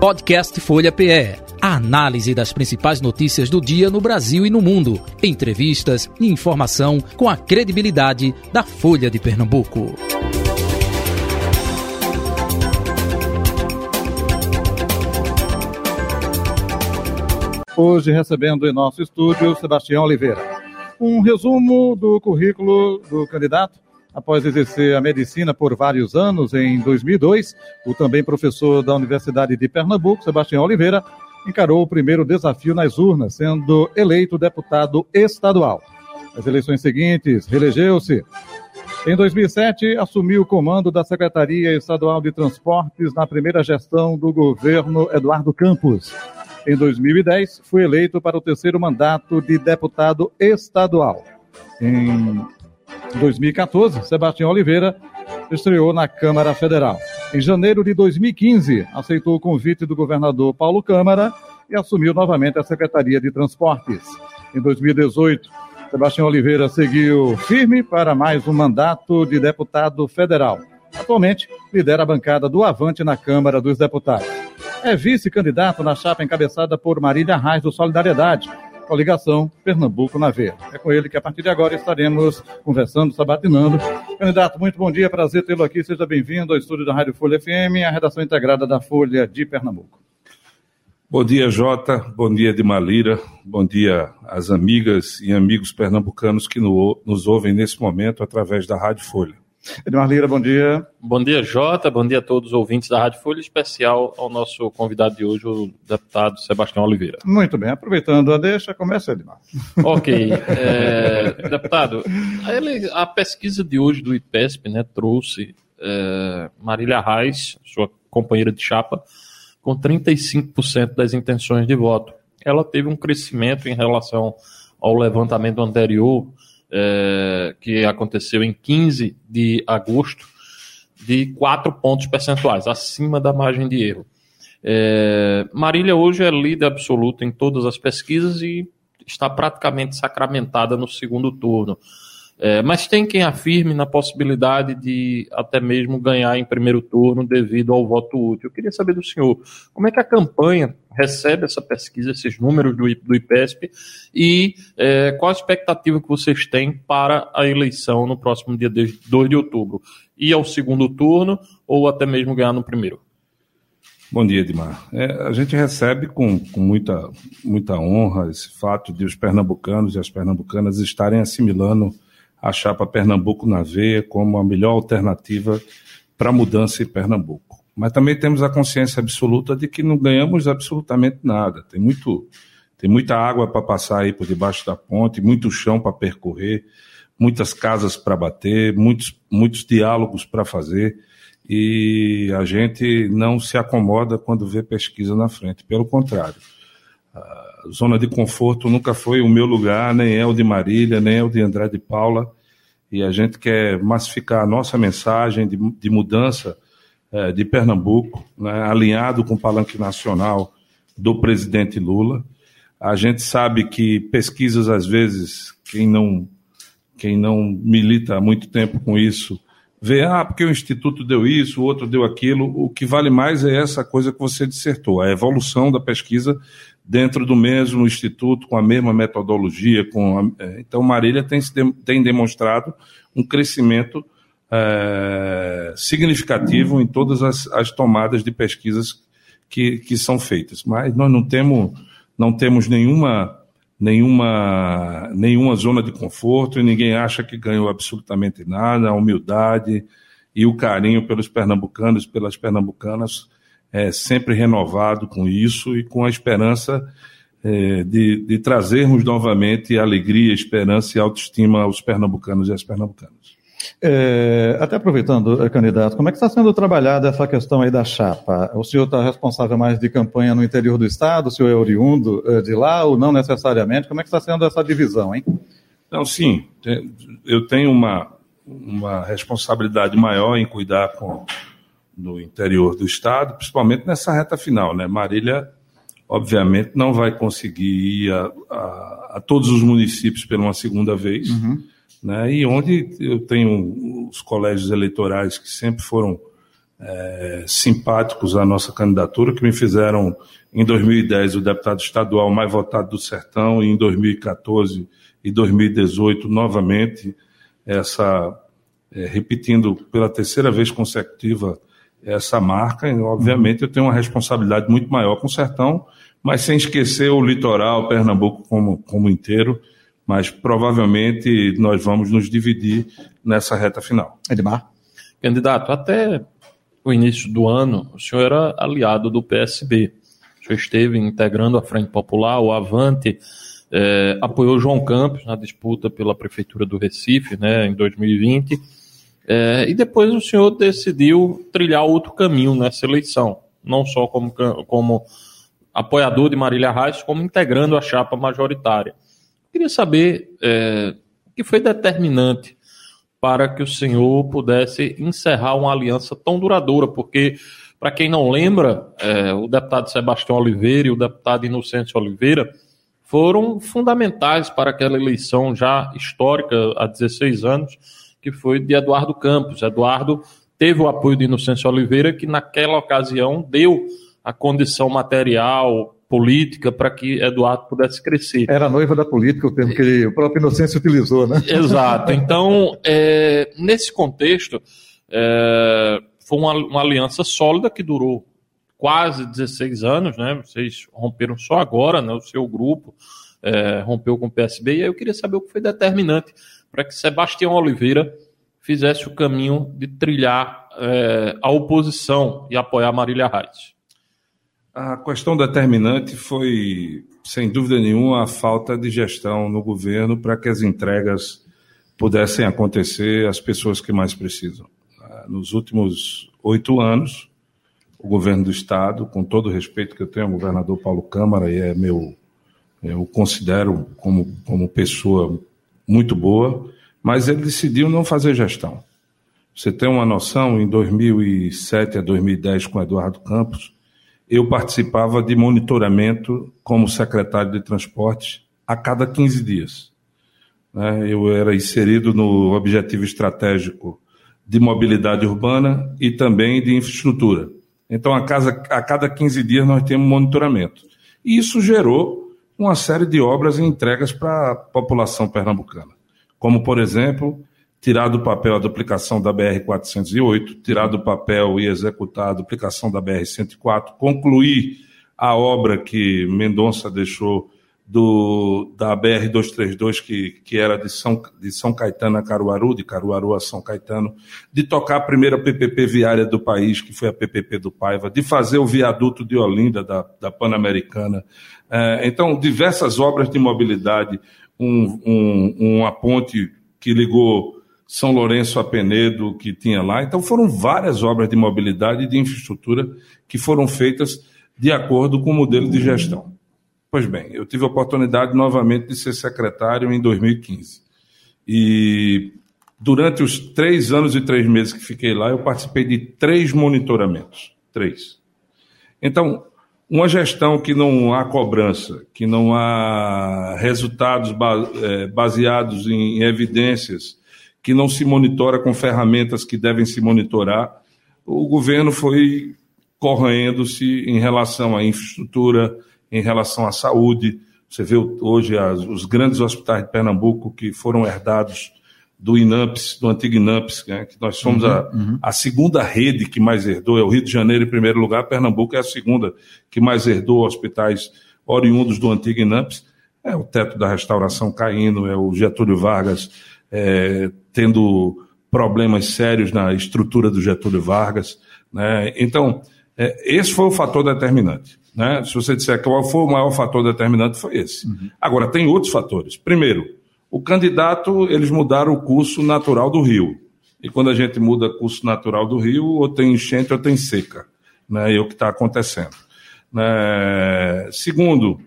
Podcast Folha PE. A análise das principais notícias do dia no Brasil e no mundo. Entrevistas e informação com a credibilidade da Folha de Pernambuco. Hoje recebendo em nosso estúdio Sebastião Oliveira. Um resumo do currículo do candidato Após exercer a medicina por vários anos, em 2002, o também professor da Universidade de Pernambuco, Sebastião Oliveira, encarou o primeiro desafio nas urnas, sendo eleito deputado estadual. Nas eleições seguintes, reelegeu-se. Em 2007, assumiu o comando da Secretaria Estadual de Transportes na primeira gestão do governo Eduardo Campos. Em 2010, foi eleito para o terceiro mandato de deputado estadual. Em 2014, Sebastião Oliveira estreou na Câmara Federal. Em janeiro de 2015, aceitou o convite do governador Paulo Câmara e assumiu novamente a Secretaria de Transportes. Em 2018, Sebastião Oliveira seguiu firme para mais um mandato de deputado federal. Atualmente, lidera a bancada do Avante na Câmara dos Deputados. É vice-candidato na chapa encabeçada por Marília Reis do Solidariedade coligação Pernambuco na Veia. É com ele que a partir de agora estaremos conversando, sabatinando. Candidato, muito bom dia, prazer tê-lo aqui. Seja bem-vindo ao estúdio da Rádio Folha FM, a redação integrada da Folha de Pernambuco. Bom dia, Jota. Bom dia, de Malira. Bom dia às amigas e amigos pernambucanos que nos ouvem nesse momento através da Rádio Folha. Edmar Lira, bom dia. Bom dia, Jota. Bom dia a todos os ouvintes da Rádio Folha, especial ao nosso convidado de hoje, o deputado Sebastião Oliveira. Muito bem, aproveitando a deixa, começa, Edmar. Ok. É, deputado, a, pesquisa de hoje do IPESP né, trouxe é, Marília Reis, sua companheira de chapa, com 35% das intenções de voto. Ela teve um crescimento em relação ao levantamento anterior é, que aconteceu em 15 de agosto, de 4 pontos percentuais, acima da margem de erro. É, Marília hoje é líder absoluta em todas as pesquisas e está praticamente sacramentada no segundo turno. É, mas tem quem afirme na possibilidade de até mesmo ganhar em primeiro turno devido ao voto útil. Eu queria saber do senhor como é que a campanha recebe essa pesquisa, esses números do, do IPESP e é, qual a expectativa que vocês têm para a eleição no próximo dia 2 de outubro? Ir ao segundo turno ou até mesmo ganhar no primeiro? Bom dia, Edmar. É, a gente recebe com, com, muita, muita honra esse fato de os pernambucanos e as pernambucanas estarem assimilando a chapa Pernambuco na veia como a melhor alternativa para a mudança em Pernambuco. Mas também temos a consciência absoluta de que não ganhamos absolutamente nada. Tem muito, tem muita água para passar aí por debaixo da ponte, muito chão para percorrer, muitas casas para bater, muitos, muitos diálogos para fazer. E a gente não se acomoda quando vê pesquisa na frente. Pelo contrário, a zona de conforto nunca foi o meu lugar, nem é o de Marília, nem é o de Andrade Paula. E a gente quer massificar a nossa mensagem de, de mudança é, de Pernambuco, né, alinhado com o palanque nacional do presidente Lula. A gente sabe que pesquisas, às vezes, quem não, quem não milita há muito tempo com isso, vê, ah, porque o Instituto deu isso, o outro deu aquilo. O que vale mais é essa coisa que você dissertou, a evolução da pesquisa dentro do mesmo instituto, com a mesma metodologia. Com a... É, então, Marília tem, tem demonstrado um crescimento é, significativo em todas as, as, tomadas de pesquisas que, que são feitas. Mas nós não temos, não temos nenhuma, nenhuma, nenhuma zona de conforto e ninguém acha que ganhou absolutamente nada. A humildade e o carinho pelos pernambucanos, pelas pernambucanas, é, sempre renovado com isso e com a esperança é, de, de trazermos novamente alegria, esperança e autoestima aos pernambucanos e às pernambucanas. É, até aproveitando, é, candidato, como é que está sendo trabalhada essa questão aí da chapa? O senhor está responsável mais de campanha no interior do estado, o senhor é oriundo é, de lá ou não necessariamente? Como é que está sendo essa divisão, hein? Não, sim, eu tenho uma, uma responsabilidade maior em cuidar com, no interior do estado, principalmente nessa reta final, né? Marília, obviamente, não vai conseguir ir a, a, a todos os municípios pela uma segunda vez, uhum. né? E onde eu tenho os colégios eleitorais que sempre foram é, simpáticos à nossa candidatura, que me fizeram, em 2010, o deputado estadual mais votado do Sertão, e em 2014 e 2018, novamente, essa, é, repetindo pela terceira vez consecutiva essa marca. E, obviamente, eu tenho uma responsabilidade muito maior com o Sertão, mas sem esquecer o litoral, Pernambuco como, como inteiro. Mas provavelmente nós vamos nos dividir nessa reta final. Edmar? Candidato, até o início do ano, o senhor era aliado do PSB. O senhor esteve integrando a Frente Popular, o Avante, é, apoiou João Campos na disputa pela Prefeitura do Recife, né, em 2020. É, e depois o senhor decidiu trilhar outro caminho nessa eleição, não só como, como apoiador de Marília Reis, como integrando a chapa majoritária. Queria saber é, o que foi determinante para que o senhor pudesse encerrar uma aliança tão duradoura, porque, para quem não lembra, é, o deputado Sebastião Oliveira e o deputado Inocêncio Oliveira foram fundamentais para aquela eleição já histórica há 16 anos, que foi de Eduardo Campos. Eduardo teve o apoio de Inocêncio Oliveira, que naquela ocasião deu a condição material, política, para que Eduardo pudesse crescer. Era noiva da política, o termo que o próprio Inocêncio utilizou, né? Exato. Então, é, nesse contexto, é, foi uma, uma aliança sólida que durou quase 16 anos, né? Vocês romperam só agora, né? O seu grupo é, rompeu com o PSB, e aí eu queria saber o que foi determinante para que Sebastião Oliveira fizesse o caminho de trilhar é, a oposição e apoiar Marília Reis. A questão determinante foi, sem dúvida nenhuma, a falta de gestão no governo para que as entregas pudessem acontecer às pessoas que mais precisam. Nos últimos oito anos, o governo do Estado, com todo o respeito que eu tenho ao governador Paulo Câmara, e é meu, eu considero como, como pessoa muito boa, mas ele decidiu não fazer gestão. Você tem uma noção, em 2007 a 2010, com Eduardo Campos, eu participava de monitoramento como secretário de transportes a cada 15 dias. Né? Eu era inserido no objetivo estratégico de mobilidade urbana e também de infraestrutura. Então, a, casa, a cada 15 dias nós temos monitoramento. E isso gerou uma série de obras e entregas para a população pernambucana. Como, por exemplo, tirar do papel a duplicação da BR-408, tirar do papel e executar a duplicação da BR-104, concluir a obra que Mendonça deixou do, da BR-232, que, que era de São, de São Caetano a Caruaru, de Caruaru a São Caetano, de tocar a primeira PPP viária do país, que foi a PPP do Paiva, de fazer o viaduto de Olinda, da, da Pan-Americana. É, então, diversas obras de mobilidade, um, um, uma ponte que ligou são Lourenço a Penedo, que tinha lá. Então, foram várias obras de mobilidade e de infraestrutura que foram feitas de acordo com o modelo de gestão. Pois bem, eu tive a oportunidade novamente de ser secretário em 2015. E durante os três anos e três meses que fiquei lá, eu participei de três monitoramentos. Três. Então, uma gestão que não há cobrança, que não há resultados eh, baseados em evidências que não se monitora com ferramentas que devem se monitorar. O governo foi corroendo-se em relação à infraestrutura, em relação à saúde. Você vê hoje as, os grandes hospitais de Pernambuco que foram herdados do INAMPS, do antigo INAMPS, né, que nós somos uhum, a, uhum. a, segunda rede que mais herdou, é o Rio de Janeiro em primeiro lugar, Pernambuco é a segunda que mais herdou hospitais oriundos do antigo INAMPS. É o teto da restauração caindo, é o Getúlio Vargas é, tendo problemas sérios na estrutura do Getúlio Vargas. Né? Então, é, esse foi o fator determinante. Né? Se você disser qual foi o maior fator determinante, foi esse. Uhum. Agora, tem outros fatores. Primeiro, o candidato, eles mudaram o curso natural do rio. E quando a gente muda o curso natural do rio, ou tem enchente ou tem seca. Né? É o que está acontecendo. Né? Segundo,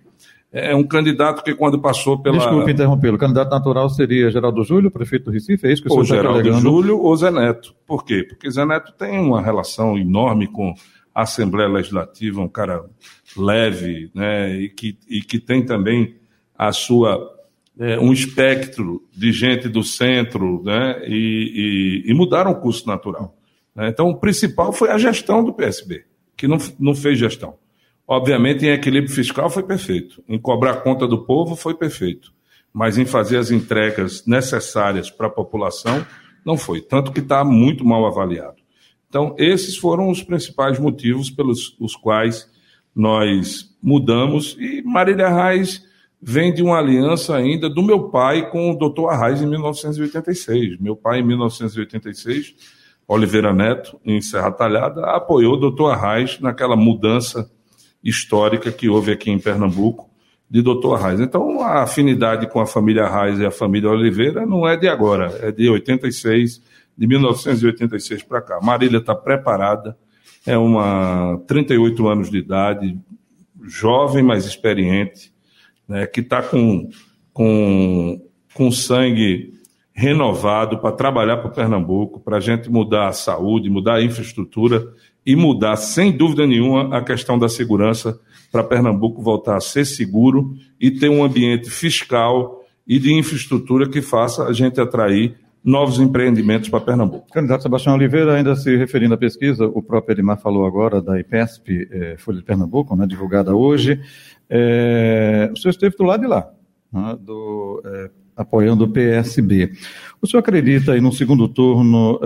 é um candidato que quando passou pela... Desculpe interrompê-lo, o candidato natural seria Geraldo Júlio, prefeito do Recife, é isso que o senhor está Geraldo tá Júlio ou Zé Neto. Por quê? Porque Zé Neto tem uma relação enorme com a Assembleia Legislativa, um cara leve, né, e que, e que tem também a sua... É, um espectro de gente do centro, né, e, e, e mudaram o curso natural. Né? Então, o principal foi a gestão do PSB, que não, não fez gestão. Obviamente, em equilíbrio fiscal foi perfeito, em cobrar conta do povo foi perfeito, mas em fazer as entregas necessárias para a população não foi, tanto que está muito mal avaliado. Então, esses foram os principais motivos pelos os quais nós mudamos e Marília Reis vem de uma aliança ainda do meu pai com o doutor Arraes em 1986. Meu pai, em 1986, Oliveira Neto, em Serra Talhada, apoiou o doutor Arraes naquela mudança histórica que houve aqui em Pernambuco de doutor Arraes. Então, a afinidade com a família Arraes e a família Oliveira não é de agora, é de 86, de 1986 para cá. Marília está preparada, é uma 38 anos de idade, jovem, mas experiente, né, que está com, com, com sangue renovado para trabalhar para Pernambuco, para a gente mudar a saúde, mudar a infraestrutura e mudar, sem dúvida nenhuma, a questão da segurança para Pernambuco voltar a ser seguro e ter um ambiente fiscal e de infraestrutura que faça a gente atrair novos empreendimentos para Pernambuco. Candidato Sebastião Oliveira, ainda se referindo à pesquisa, o próprio Edmar falou agora da IPESP, é, Folha de Pernambuco, né, divulgada hoje. É, o senhor esteve do lado de lá, né, do, é, apoiando o PSB. O senhor acredita aí no segundo turno,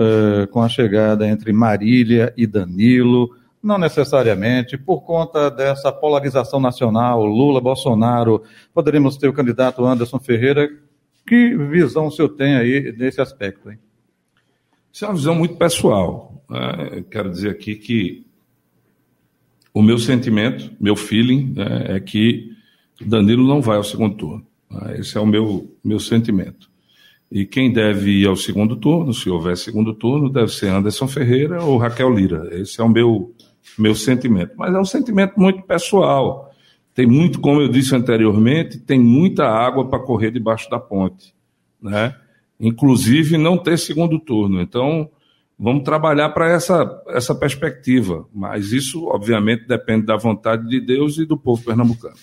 com a chegada entre Marília e Danilo, não necessariamente, por conta dessa polarização nacional, Lula, Bolsonaro, poderemos ter o candidato Anderson Ferreira que visão o senhor tem aí nesse aspecto? Hein? Isso é uma visão muito pessoal. Né? Quero dizer aqui que o meu sentimento, meu feeling, né, é que Danilo não vai ao segundo turno. Né? Esse é o meu, meu sentimento. E quem deve ir ao segundo turno, se houver segundo turno, deve ser Anderson Ferreira ou Raquel Lira. Esse é o meu, meu sentimento. Mas é um sentimento muito pessoal. Tem muito, como eu disse anteriormente, tem muita água para correr debaixo da ponte, né? Inclusive não ter segundo turno. Então, vamos trabalhar para essa, essa perspectiva. Mas isso, obviamente, depende da vontade de Deus e do povo pernambucano.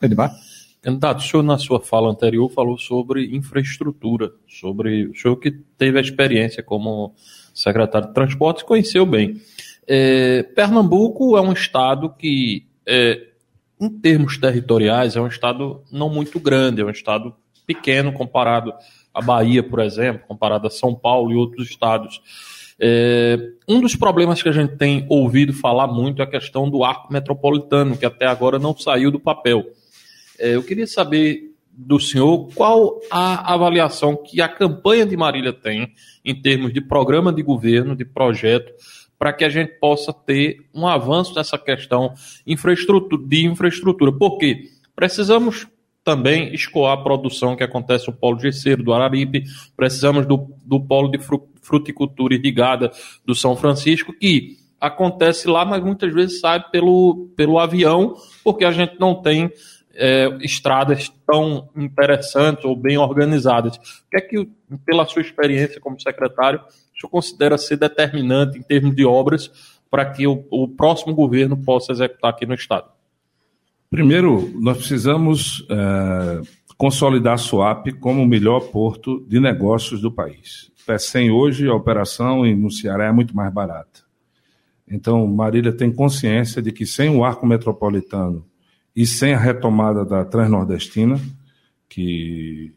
Edmar? Candidato, o senhor, na sua fala anterior, falou sobre infraestrutura, sobre o senhor que teve a experiência como secretário de transportes, conheceu bem. É, Pernambuco é um estado que é, em termos territoriais, é um estado não muito grande, é um estado pequeno comparado à Bahia, por exemplo, comparado a São Paulo e outros estados. É, um dos problemas que a gente tem ouvido falar muito é a questão do arco metropolitano, que até agora não saiu do papel. É, eu queria saber do senhor qual a avaliação que a campanha de Marília tem em termos de programa de governo, de projeto, para que a gente possa ter um avanço nessa questão de infraestrutura. Por quê? Precisamos também escoar a produção que acontece no polo gesseiro do Araripe, precisamos do, do polo de fruticultura irrigada do São Francisco, que acontece lá, mas muitas vezes sai pelo, pelo avião, porque a gente não tem é, estradas tão interessantes ou bem organizadas. O que é que, pela sua experiência como secretário, o senhor considera ser determinante em termos de obras para que o, o próximo governo possa executar aqui no Estado? Primeiro, nós precisamos é, consolidar a SUAP como o melhor porto de negócios do país. PECEM hoje, a operação no Ceará é muito mais barata. Então, Marília tem consciência de que sem o arco metropolitano e sem a retomada da Transnordestina, que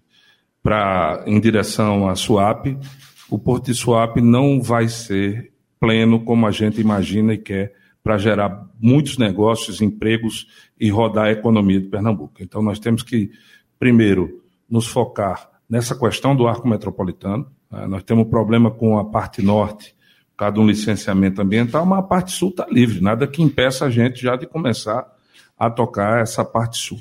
para em direção à SUAP, o Porto de Suape não vai ser pleno como a gente imagina e quer para gerar muitos negócios, empregos e rodar a economia de Pernambuco. Então nós temos que, primeiro, nos focar nessa questão do arco metropolitano. Né? Nós temos um problema com a parte norte, por causa de um licenciamento ambiental, mas a parte sul está livre, nada que impeça a gente já de começar a tocar essa parte sul.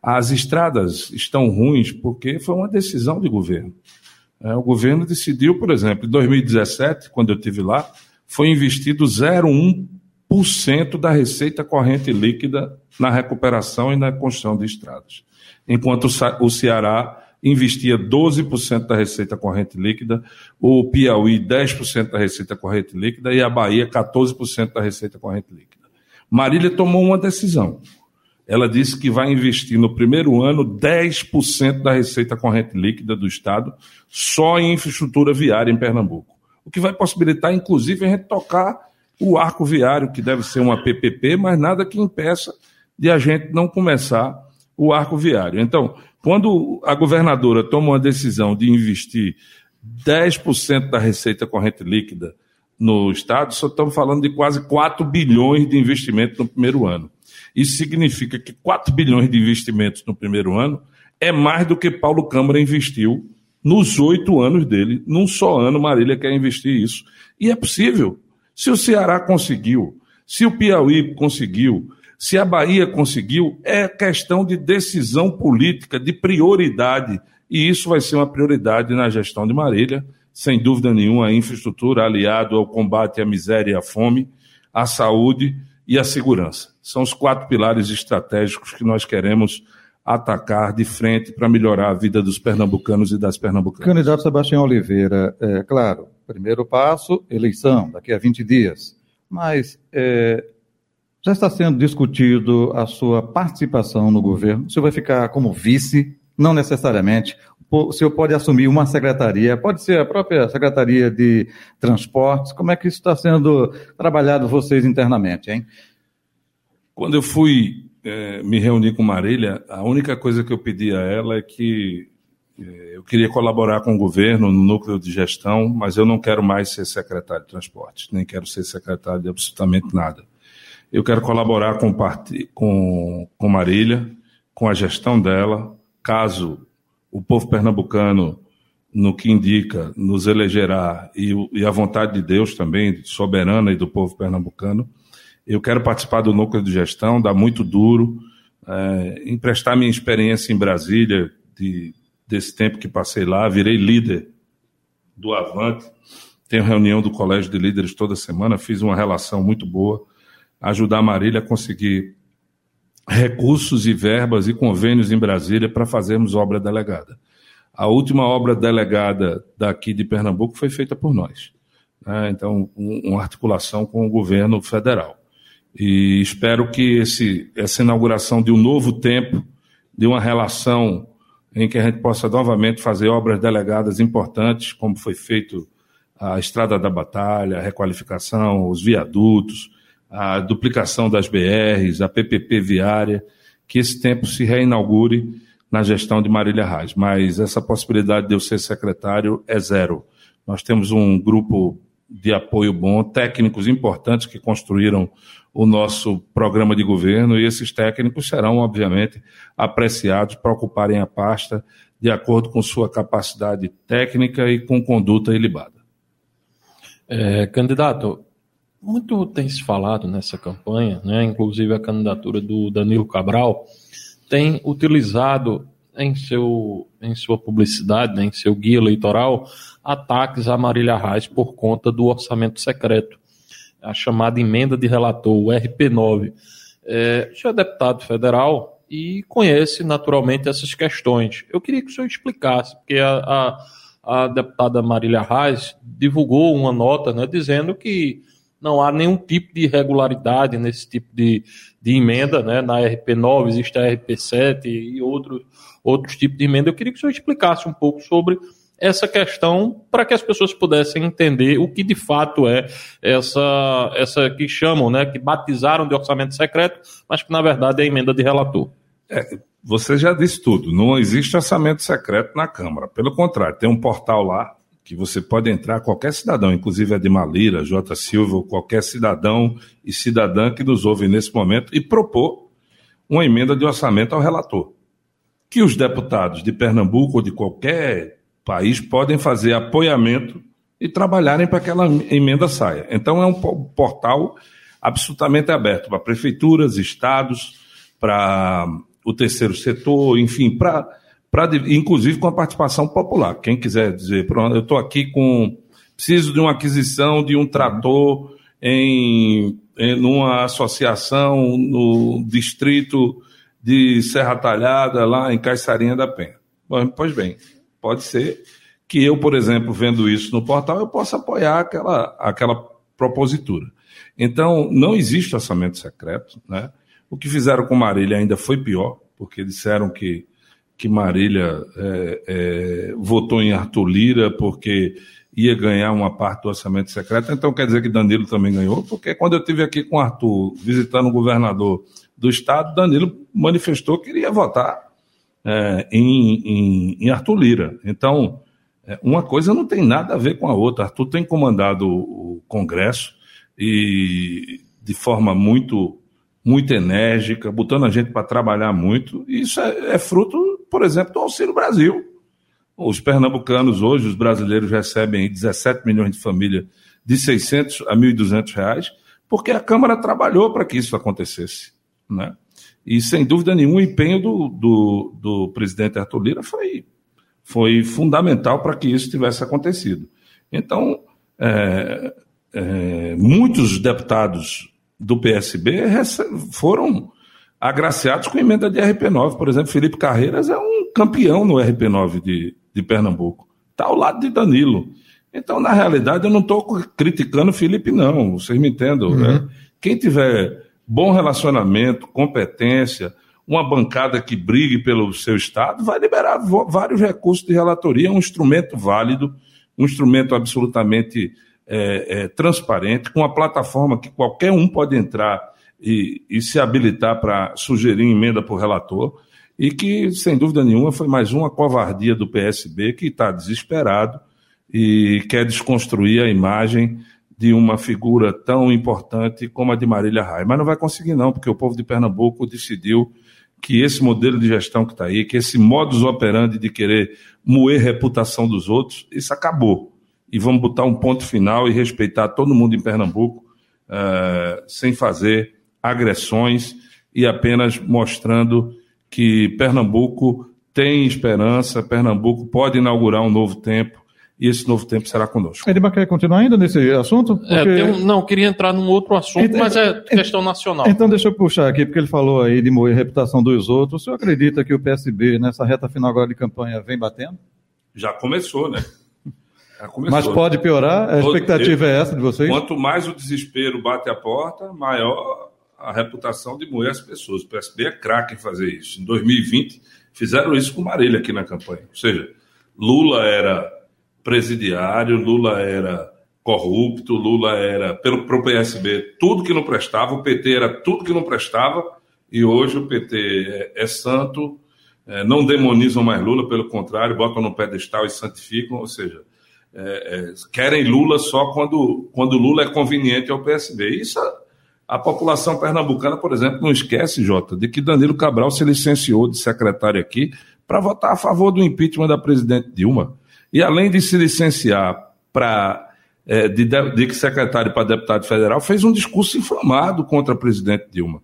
As estradas estão ruins porque foi uma decisão de governo. É, o governo decidiu, por exemplo, em 2017, quando eu estive lá, foi investido 0,1% da receita corrente líquida na recuperação e na construção de estradas. Enquanto o Ceará investia 12% da receita corrente líquida, o Piauí 10% da receita corrente líquida e a Bahia 14% da receita corrente líquida. Marília tomou uma decisão. Ela disse que vai investir no primeiro ano 10% da receita corrente líquida do Estado só em infraestrutura viária em Pernambuco. o que vai possibilitar, inclusive, a gente tocar o arco viário, que deve ser uma PPP, mas nada que impeça de a gente não começar o arco viário. Então, quando a governadora toma uma decisão de investir 10% da receita corrente líquida no Estado, só estamos falando de quase 4 bilhões de investimento no primeiro ano. Isso significa que 4 bilhões de investimentos no primeiro ano é mais do que Paulo Câmara investiu nos oito anos dele. Num só ano, Marília quer investir isso. E é possível. Se o Ceará conseguiu, se o Piauí conseguiu, se a Bahia conseguiu, é questão de decisão política, de prioridade. E isso vai ser uma prioridade na gestão de Marília sem dúvida nenhuma, a infraestrutura aliado ao combate à miséria e à fome, à saúde e à segurança. São os quatro pilares estratégicos que nós queremos atacar de frente para melhorar a vida dos pernambucanos e das pernambucanas. Candidato Sebastião Oliveira, é claro, primeiro passo, eleição, daqui a 20 dias. Mas é, já está sendo discutido a sua participação no governo. O senhor vai ficar como vice, não necessariamente o senhor pode assumir uma secretaria, pode ser a própria Secretaria de Transportes. Como é que isso está sendo trabalhado vocês internamente, hein? Quando eu fui é, me reunir com Marília, a única coisa que eu pedi a ela é que é, eu queria colaborar com o governo no núcleo de gestão, mas eu não quero mais ser secretário de transportes, nem quero ser secretário de absolutamente nada. Eu quero colaborar com, com, com Marília, com a gestão dela, caso o povo pernambucano, no que indica, nos elegerá, e, e a vontade de Deus também, soberana e do povo pernambucano. Eu quero participar do núcleo de gestão, dá muito duro, é, emprestar minha experiência em Brasília, de, desse tempo que passei lá, virei líder do Avante, tenho reunião do Colégio de Líderes toda semana, fiz uma relação muito boa, ajudar a Marília a conseguir recursos e verbas e convênios em Brasília para fazermos obra delegada. A última obra delegada daqui de Pernambuco foi feita por nós. Né? Então, um, uma articulação com o governo federal. E espero que esse, essa inauguração de um novo tempo, de uma relação em que a gente possa novamente fazer obras delegadas importantes, como foi feito a Estrada da Batalha, a requalificação, os viadutos, a duplicação das BRs, a PPP viária, que esse tempo se reinaugure na gestão de Marília Reis. Mas essa possibilidade de eu ser secretário é zero. Nós temos um grupo de apoio bom, técnicos importantes que construíram o nosso programa de governo e esses técnicos serão, obviamente, apreciados para ocuparem a pasta de acordo com sua capacidade técnica e com conduta ilibada. É, candidato, muito tem se falado nessa campanha, né, inclusive a candidatura do Danilo Cabral, tem utilizado em, seu, em sua publicidade, né, em seu guia eleitoral, ataques a Marília Reis por conta do orçamento secreto, a chamada emenda de relator, o RP9. É, já é deputado federal e conhece naturalmente essas questões. Eu queria que o senhor explicasse, porque a, a, a deputada Marília Reis divulgou uma nota né, dizendo que não há nenhum tipo de irregularidade nesse tipo de, de emenda, né? Na RP9 existe a RP7 e outros, outros tipos de emenda. Eu queria que o senhor explicasse um pouco sobre essa questão para que as pessoas pudessem entender o que de fato é essa, essa que chamam, né, que batizaram de orçamento secreto, mas que na verdade é emenda de relator. É, você já disse tudo, não existe orçamento secreto na Câmara. Pelo contrário, tem um portal lá que você pode entrar, qualquer cidadão, inclusive a de Malira, J. Silva, qualquer cidadão e cidadã que nos ouve nesse momento, e propor uma emenda de orçamento ao relator. Que os deputados de Pernambuco ou de qualquer país podem fazer apoiamento e trabalharem para que aquela emenda saia. Então é um portal absolutamente aberto para prefeituras, estados, para o terceiro setor, enfim, para pra, inclusive com a participação popular. Quem quiser dizer, pronto, eu estou aqui com. Preciso de uma aquisição de um trator em, em numa associação no distrito de Serra Talhada, lá em Caiçarinha da Penha. Bom, pois bem, pode ser que eu, por exemplo, vendo isso no portal, eu possa apoiar aquela, aquela propositura. Então, não existe orçamento secreto. Né? O que fizeram com Marília ainda foi pior, porque disseram que que Marília é, é, votou em Arthur Lira porque ia ganhar uma parte do orçamento secreto, então quer dizer que Danilo também ganhou, porque quando eu estive aqui com Arthur visitando o governador do estado, Danilo manifestou que iria votar é, em, em, em, Arthur Lira. Então, é, uma coisa não tem nada a ver com a outra. Arthur tem comandado o, o Congresso e de forma muito muito enérgica, botando a gente para trabalhar muito. E isso é, é fruto, por exemplo, do Auxílio Brasil. Os pernambucanos hoje, os brasileiros recebem 17 milhões de famílias de 600 a 1.200 reais, porque a Câmara trabalhou para que isso acontecesse. Né? E, sem dúvida nenhuma, o empenho do, do, do presidente Arthur Lira foi, foi fundamental para que isso tivesse acontecido. Então, é, é, muitos deputados do PSB foram agraciados com emenda de RP9. Por exemplo, Felipe Carreiras é um campeão no RP9 de, de Pernambuco. Está ao lado de Danilo. Então, na realidade, eu não estou criticando o Felipe, não. Vocês me entendam. Uhum. Né? Quem tiver bom relacionamento, competência, uma bancada que brigue pelo seu Estado, vai liberar vários recursos de relatoria. É um instrumento válido, um instrumento absolutamente é, é, transparente, com uma plataforma que qualquer um pode entrar e, e se habilitar para sugerir emenda para o relator e que, sem dúvida nenhuma, foi mais uma covardia do PSB que está desesperado e quer desconstruir a imagem de uma figura tão importante como a de Marília Raia. Mas não vai conseguir, não, porque o povo de Pernambuco decidiu que esse modelo de gestão que está aí, que esse modus operandi de querer moer reputação dos outros, isso acabou. E vamos botar um ponto final e respeitar todo mundo em Pernambuco, uh, sem fazer agressões e apenas mostrando que Pernambuco tem esperança, Pernambuco pode inaugurar um novo tempo e esse novo tempo será conosco. Edmar quer continuar ainda nesse assunto? Porque... É, um, não, queria entrar num outro assunto, então, mas é questão nacional. Então deixa eu puxar aqui, porque ele falou aí de moer a reputação dos outros. O senhor acredita que o PSB, nessa reta final agora de campanha, vem batendo? Já começou, né? Já começou. Mas pode piorar? A expectativa eu, é essa de vocês? Quanto mais o desespero bate a porta, maior a reputação de moer as pessoas. O PSB é craque em fazer isso. Em 2020, fizeram isso com Marília aqui na campanha. Ou seja, Lula era presidiário, Lula era corrupto, Lula era, pelo pro PSB, tudo que não prestava, o PT era tudo que não prestava, e hoje o PT é, é santo, é, não demonizam mais Lula, pelo contrário, botam no pedestal e santificam, ou seja, é, é querem Lula só quando, quando Lula é conveniente ao PSB. Isso a população pernambucana, por exemplo, não esquece, Jota, de que Danilo Cabral se licenciou de secretário aqui para votar a favor do impeachment da presidente Dilma. E além de se licenciar para é, de, de secretário para deputado federal, fez um discurso inflamado contra a presidente Dilma.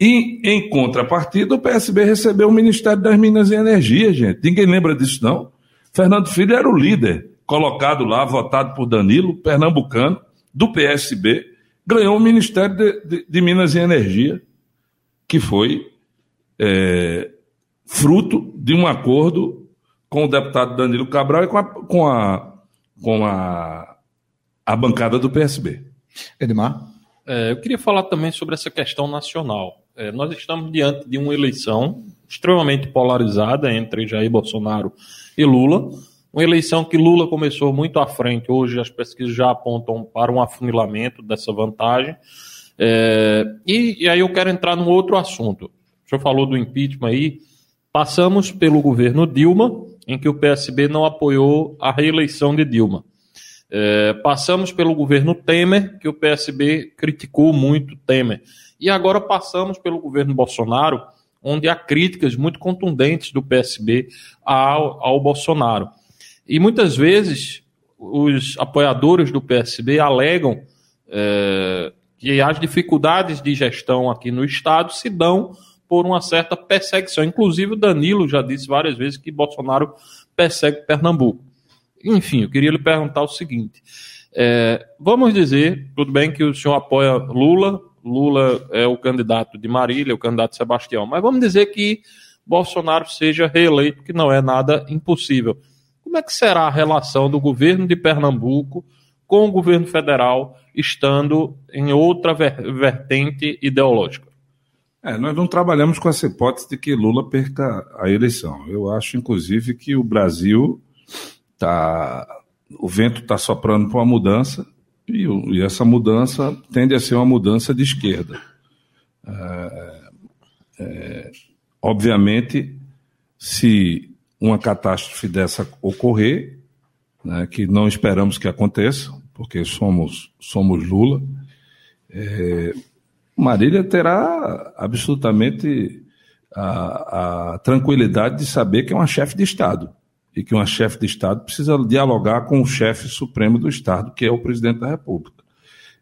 E, em contrapartida, o PSB recebeu o Ministério das Minas e Energia, gente. Ninguém lembra disso, não? Fernando Filho era o líder, colocado lá, votado por Danilo, pernambucano, do PSB, ganhou o Ministério de, de, de Minas e Energia, que foi é, fruto de um acordo com o deputado Danilo Cabral e com a, com a, com a, a bancada do PSB. Edmar? É, eu queria falar também sobre essa questão nacional. É, nós estamos diante de uma eleição extremamente polarizada entre Jair Bolsonaro e Lula uma eleição que Lula começou muito à frente, hoje as pesquisas já apontam para um afunilamento dessa vantagem. É, e, e, aí eu quero entrar num outro assunto. O senhor falou do impeachment aí. Passamos pelo governo Dilma, em que o PSB não apoiou a reeleição de Dilma. É, passamos pelo governo Temer, que o PSB criticou muito Temer. E agora passamos pelo governo Bolsonaro, onde há críticas muito contundentes do PSB ao, ao Bolsonaro. E muitas vezes os apoiadores do PSB alegam é, que as dificuldades de gestão aqui no Estado se dão por uma certa perseguição. Inclusive, o Danilo já disse várias vezes que Bolsonaro persegue Pernambuco. Enfim, eu queria lhe perguntar o seguinte: é, vamos dizer, tudo bem que o senhor apoia Lula, Lula é o candidato de Marília, o candidato Sebastião, mas vamos dizer que Bolsonaro seja reeleito, que não é nada impossível. Como é que será a relação do governo de Pernambuco com o governo federal, estando em outra vertente ideológica? É, nós não trabalhamos com essa hipótese de que Lula perca a eleição. Eu acho, inclusive, que o Brasil está o vento está soprando para uma mudança e, e, essa mudança tende a ser uma mudança de esquerda. É, é, obviamente, se uma catástrofe dessa ocorrer, né, que não esperamos que aconteça, porque somos, somos Lula, é, Marília terá absolutamente a, a, tranquilidade de saber que é uma chefe de Estado e que uma chefe de Estado precisa dialogar com o chefe supremo do Estado, que é o presidente da República.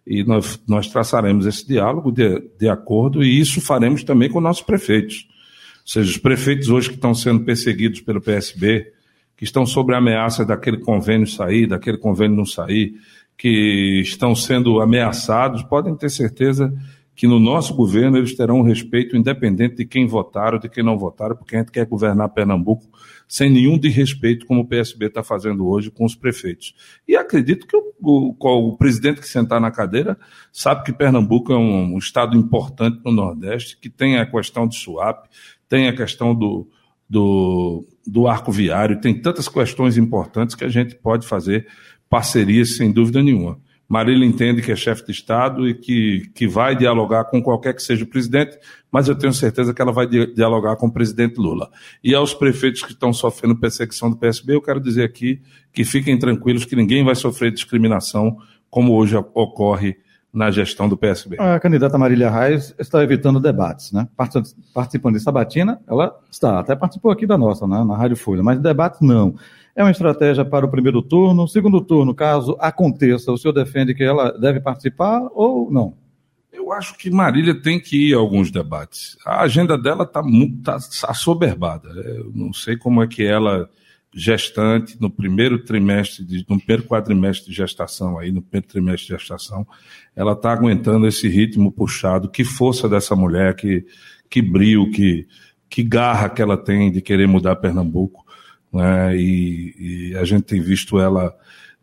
E nós, nós traçaremos esse diálogo de, de acordo e isso faremos também com nossos prefeitos. Seja, os prefeitos hoje que estão sendo perseguidos pelo PSB, que estão sob a ameaça daquele convênio sair, daquele convênio não sair, que estão sendo ameaçados, podem ter certeza que no nosso governo eles terão um respeito independente de quem votaram, de quem não votaram, porque a gente quer governar Pernambuco sem nenhum de respeito, como o PSB está fazendo hoje com os prefeitos. E acredito que o, o, o, presidente que sentar na cadeira sabe que Pernambuco é um, um estado importante no Nordeste, que tem a questão de SUAP, tem a questão do, do, do arco viário, tem tantas questões importantes que a gente pode fazer parcerias sem dúvida nenhuma. Marília entende que é chefe de Estado e que, que vai dialogar com qualquer que seja o presidente, mas eu tenho certeza que ela vai dialogar com o presidente Lula. E aos prefeitos que estão sofrendo perseguição do PSB, eu quero dizer aqui que fiquem tranquilos que ninguém vai sofrer discriminação como hoje ocorre na gestão do PSB? A candidata Marília Reis está evitando debates, né? Participando de Sabatina, ela está, até participou aqui da nossa, né? na Rádio Folha, mas debates não. É uma estratégia para o primeiro turno. Segundo turno, caso aconteça, o senhor defende que ela deve participar ou não? Eu acho que Marília tem que ir a alguns debates. A agenda dela está tá assoberbada. Eu não sei como é que ela gestante no primeiro trimestre, de, no primeiro quadrimestre de gestação, aí no primeiro trimestre de gestação, ela está aguentando esse ritmo puxado. Que força dessa mulher, que, que brilho, que, que garra que ela tem de querer mudar Pernambuco. Né? E, e a gente tem visto ela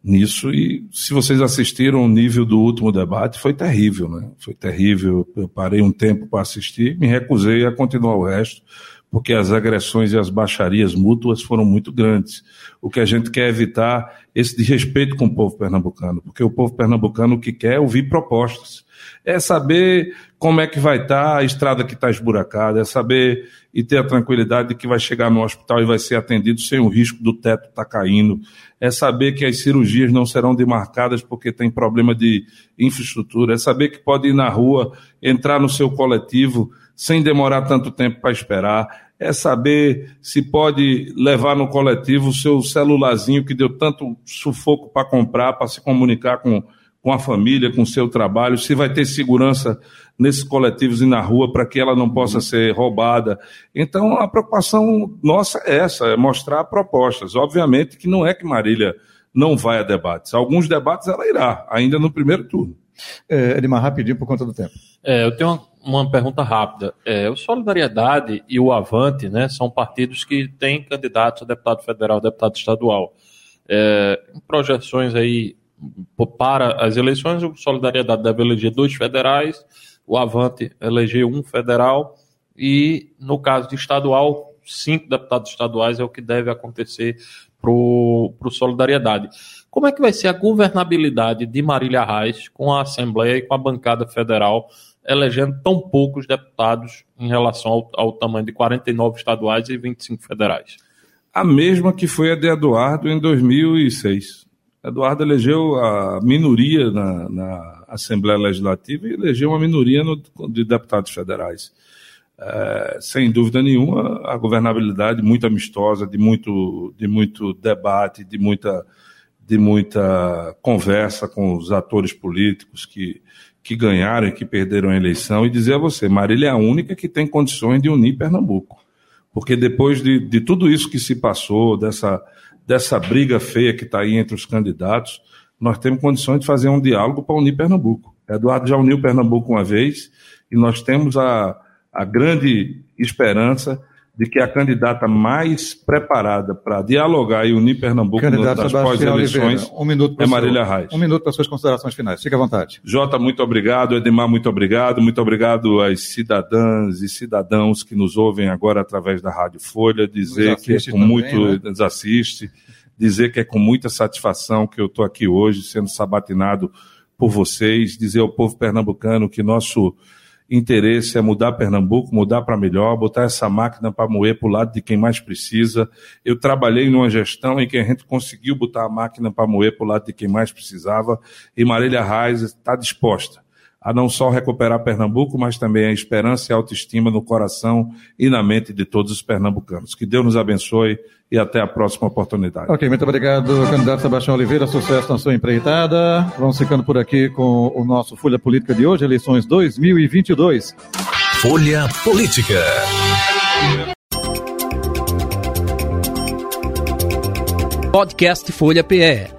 nisso. E se vocês assistiram o nível do último debate, foi terrível, né? Foi terrível. Eu parei um tempo para assistir, me recusei a continuar o resto, porque as agressões e as baixarias mútuas foram muito grandes. O que a gente quer evitar esse desrespeito com o povo pernambucano, porque o povo pernambucano o que quer é ouvir propostas. É saber como é que vai estar a estrada que está esburacada, é saber e ter a tranquilidade de que vai chegar no hospital e vai ser atendido sem o risco do teto estar tá caindo, é saber que as cirurgias não serão demarcadas porque tem problema de infraestrutura, é saber que pode ir na rua, entrar no seu coletivo sem demorar tanto tempo para esperar, é saber se pode levar no coletivo o seu celularzinho que deu tanto sufoco para comprar, para se comunicar com, com a família, com o seu trabalho, se vai ter segurança nesses coletivos e na rua para que ela não possa ser roubada. Então, a preocupação nossa é essa, é mostrar propostas. Obviamente que não é que Marília não vai a debates. Alguns debates ela irá, ainda no primeiro turno. É, Edmar, rapidinho por conta do tempo. É, eu tenho uma, uma pergunta rápida. É, o Solidariedade e o Avante né, são partidos que têm candidatos a deputado federal, deputado estadual. É, projeções aí para as eleições, o Solidariedade deve eleger dois federais, o Avante eleger um federal, e no caso de estadual, cinco deputados estaduais é o que deve acontecer para o Solidariedade. Como é que vai ser a governabilidade de Marília Reis com a Assembleia e com a bancada federal elegendo tão poucos deputados em relação ao, ao tamanho de 49 estaduais e 25 federais? A mesma que foi a de Eduardo em 2006. Eduardo elegeu a minoria na, na Assembleia Legislativa e elegeu uma minoria no, de deputados federais. É, sem dúvida nenhuma, a governabilidade muito amistosa, de muito, de muito debate, de muita de muita conversa com os atores políticos que, que ganharam e que perderam a eleição e dizer a você, Marília é a única que tem condições de unir Pernambuco. Porque depois de, de tudo isso que se passou, dessa, dessa briga feia que está aí entre os candidatos, nós temos condições de fazer um diálogo para unir Pernambuco. Eduardo já uniu Pernambuco uma vez e nós temos a, a grande esperança de que a candidata mais preparada para dialogar e unir Pernambuco Candidato nas pós-eleições um é Marília Reis. Um minuto para suas considerações finais. Fique à vontade. Jota, muito obrigado. Edmar, muito obrigado. Muito obrigado às cidadãs e cidadãos que nos ouvem agora através da Rádio Folha. Dizer que é com também, muito... Né? Nos assiste dizer que é com muita satisfação que eu estou aqui hoje, sendo sabatinado por vocês, dizer ao povo pernambucano que nosso interesse é mudar Pernambuco, mudar para melhor, botar essa máquina para moer para o lado de quem mais precisa. Eu trabalhei numa gestão em que a gente conseguiu botar a máquina para moer para o lado de quem mais precisava e Marília Reis está disposta a não só recuperar Pernambuco, mas também a esperança e a autoestima no coração e na mente de todos os pernambucanos. Que Deus nos abençoe e até a próxima oportunidade. Ok, muito obrigado, candidato Sebastião Oliveira. Sucesso na sua empreitada. Vamos ficando por aqui com o nosso Folha Política de hoje, eleições 2022. Folha Política. Podcast Folha PE